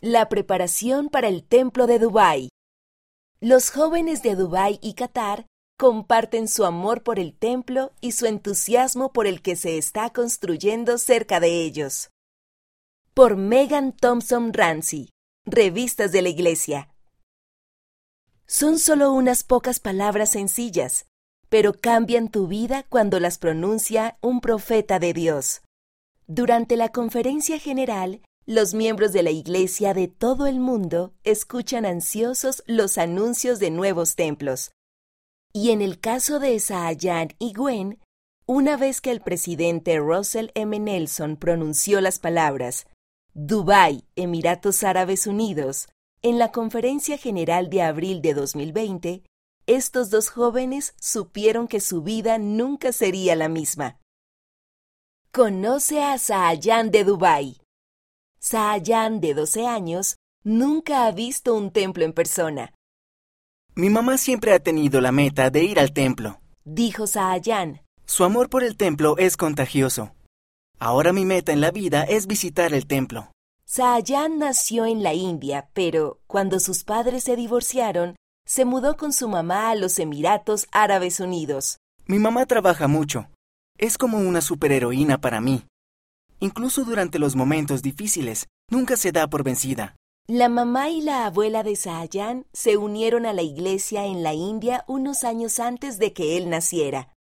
La preparación para el Templo de Dubái. Los jóvenes de Dubái y Qatar comparten su amor por el templo y su entusiasmo por el que se está construyendo cerca de ellos. Por Megan Thompson Ramsey, Revistas de la Iglesia. Son solo unas pocas palabras sencillas, pero cambian tu vida cuando las pronuncia un profeta de Dios. Durante la conferencia general, los miembros de la Iglesia de todo el mundo escuchan ansiosos los anuncios de nuevos templos. Y en el caso de Saayan y Gwen, una vez que el presidente Russell M. Nelson pronunció las palabras Dubái, Emiratos Árabes Unidos, en la conferencia general de abril de 2020, estos dos jóvenes supieron que su vida nunca sería la misma. Conoce a Saayan de Dubái. Saayan, de 12 años, nunca ha visto un templo en persona. Mi mamá siempre ha tenido la meta de ir al templo, dijo Saayan. Su amor por el templo es contagioso. Ahora mi meta en la vida es visitar el templo. Saayan nació en la India, pero cuando sus padres se divorciaron, se mudó con su mamá a los Emiratos Árabes Unidos. Mi mamá trabaja mucho. Es como una superheroína para mí. Incluso durante los momentos difíciles, nunca se da por vencida. La mamá y la abuela de Sahayan se unieron a la iglesia en la India unos años antes de que él naciera.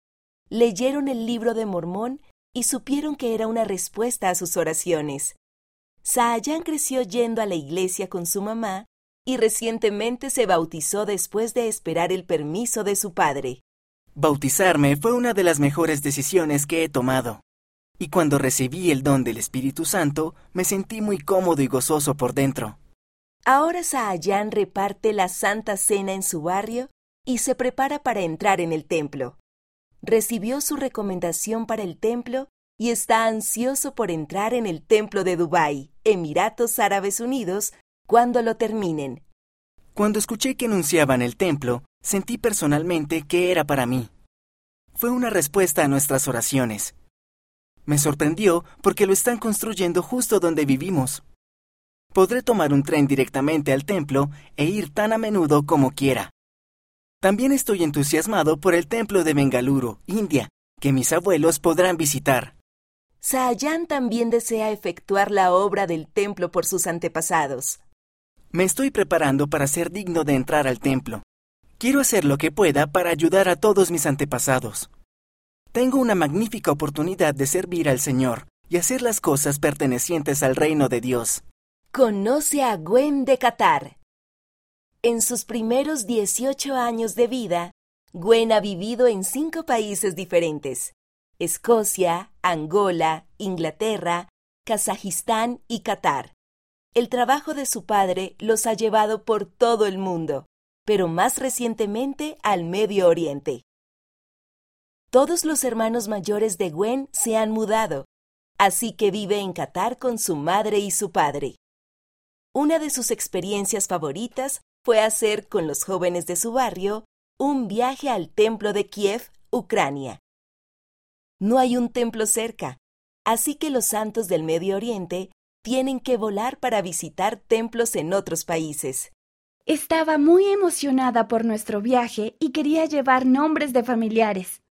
Leyeron el libro de Mormón y supieron que era una respuesta a sus oraciones. Sahayan creció yendo a la iglesia con su mamá y recientemente se bautizó después de esperar el permiso de su padre. Bautizarme fue una de las mejores decisiones que he tomado. Y cuando recibí el don del Espíritu Santo, me sentí muy cómodo y gozoso por dentro. Ahora Sahayan reparte la Santa Cena en su barrio y se prepara para entrar en el templo. Recibió su recomendación para el templo y está ansioso por entrar en el templo de Dubái, Emiratos Árabes Unidos, cuando lo terminen. Cuando escuché que anunciaban el templo, sentí personalmente que era para mí. Fue una respuesta a nuestras oraciones. Me sorprendió porque lo están construyendo justo donde vivimos. Podré tomar un tren directamente al templo e ir tan a menudo como quiera. También estoy entusiasmado por el templo de Bengaluru, India, que mis abuelos podrán visitar. Sahayan también desea efectuar la obra del templo por sus antepasados. Me estoy preparando para ser digno de entrar al templo. Quiero hacer lo que pueda para ayudar a todos mis antepasados. Tengo una magnífica oportunidad de servir al Señor y hacer las cosas pertenecientes al reino de Dios. Conoce a Gwen de Qatar. En sus primeros 18 años de vida, Gwen ha vivido en cinco países diferentes. Escocia, Angola, Inglaterra, Kazajistán y Qatar. El trabajo de su padre los ha llevado por todo el mundo pero más recientemente al Medio Oriente. Todos los hermanos mayores de Gwen se han mudado, así que vive en Qatar con su madre y su padre. Una de sus experiencias favoritas fue hacer con los jóvenes de su barrio un viaje al templo de Kiev, Ucrania. No hay un templo cerca, así que los santos del Medio Oriente tienen que volar para visitar templos en otros países. Estaba muy emocionada por nuestro viaje y quería llevar nombres de familiares.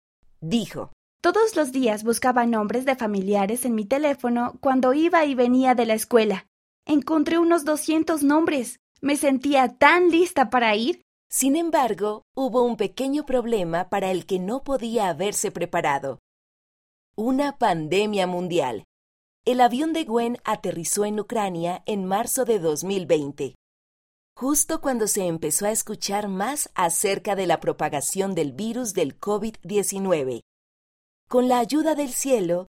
Dijo. Todos los días buscaba nombres de familiares en mi teléfono cuando iba y venía de la escuela. Encontré unos 200 nombres. Me sentía tan lista para ir. Sin embargo, hubo un pequeño problema para el que no podía haberse preparado. Una pandemia mundial. El avión de Gwen aterrizó en Ucrania en marzo de 2020 justo cuando se empezó a escuchar más acerca de la propagación del virus del COVID-19. Con la ayuda del cielo,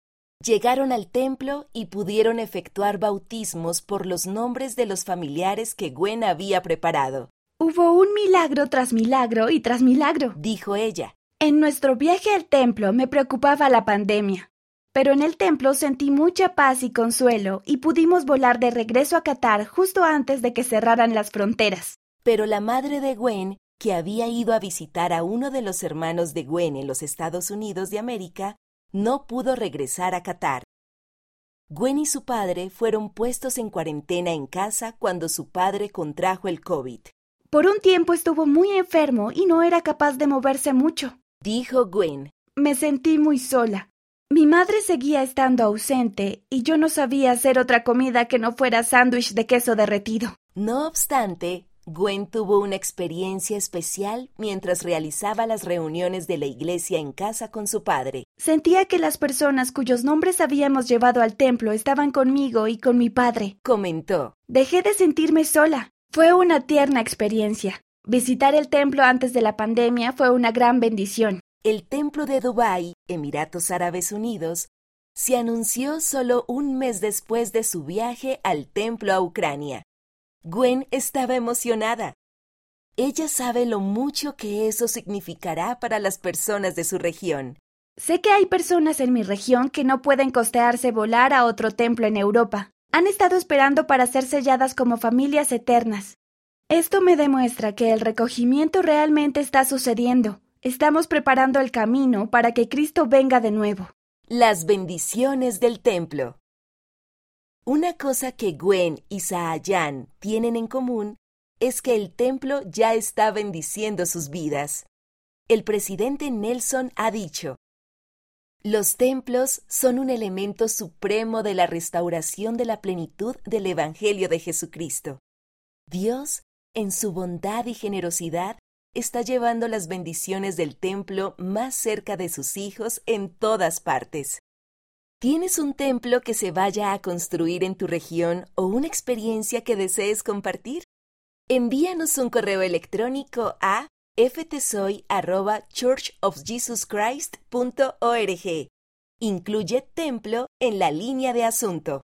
llegaron al templo y pudieron efectuar bautismos por los nombres de los familiares que Gwen había preparado. Hubo un milagro tras milagro y tras milagro, dijo ella. En nuestro viaje al templo me preocupaba la pandemia pero en el templo sentí mucha paz y consuelo y pudimos volar de regreso a Qatar justo antes de que cerraran las fronteras. Pero la madre de Gwen, que había ido a visitar a uno de los hermanos de Gwen en los Estados Unidos de América, no pudo regresar a Qatar. Gwen y su padre fueron puestos en cuarentena en casa cuando su padre contrajo el COVID. Por un tiempo estuvo muy enfermo y no era capaz de moverse mucho, dijo Gwen. Me sentí muy sola. Mi madre seguía estando ausente y yo no sabía hacer otra comida que no fuera sándwich de queso derretido. No obstante, Gwen tuvo una experiencia especial mientras realizaba las reuniones de la iglesia en casa con su padre. Sentía que las personas cuyos nombres habíamos llevado al templo estaban conmigo y con mi padre. Comentó. Dejé de sentirme sola. Fue una tierna experiencia. Visitar el templo antes de la pandemia fue una gran bendición. El templo de Dubái, Emiratos Árabes Unidos, se anunció solo un mes después de su viaje al templo a Ucrania. Gwen estaba emocionada. Ella sabe lo mucho que eso significará para las personas de su región. Sé que hay personas en mi región que no pueden costearse volar a otro templo en Europa. Han estado esperando para ser selladas como familias eternas. Esto me demuestra que el recogimiento realmente está sucediendo. Estamos preparando el camino para que Cristo venga de nuevo. Las bendiciones del templo. Una cosa que Gwen y Sahayan tienen en común es que el templo ya está bendiciendo sus vidas. El presidente Nelson ha dicho, Los templos son un elemento supremo de la restauración de la plenitud del Evangelio de Jesucristo. Dios, en su bondad y generosidad, está llevando las bendiciones del templo más cerca de sus hijos en todas partes. ¿Tienes un templo que se vaya a construir en tu región o una experiencia que desees compartir? Envíanos un correo electrónico a ftsoy.churchofjesuschrist.org. Incluye templo en la línea de asunto.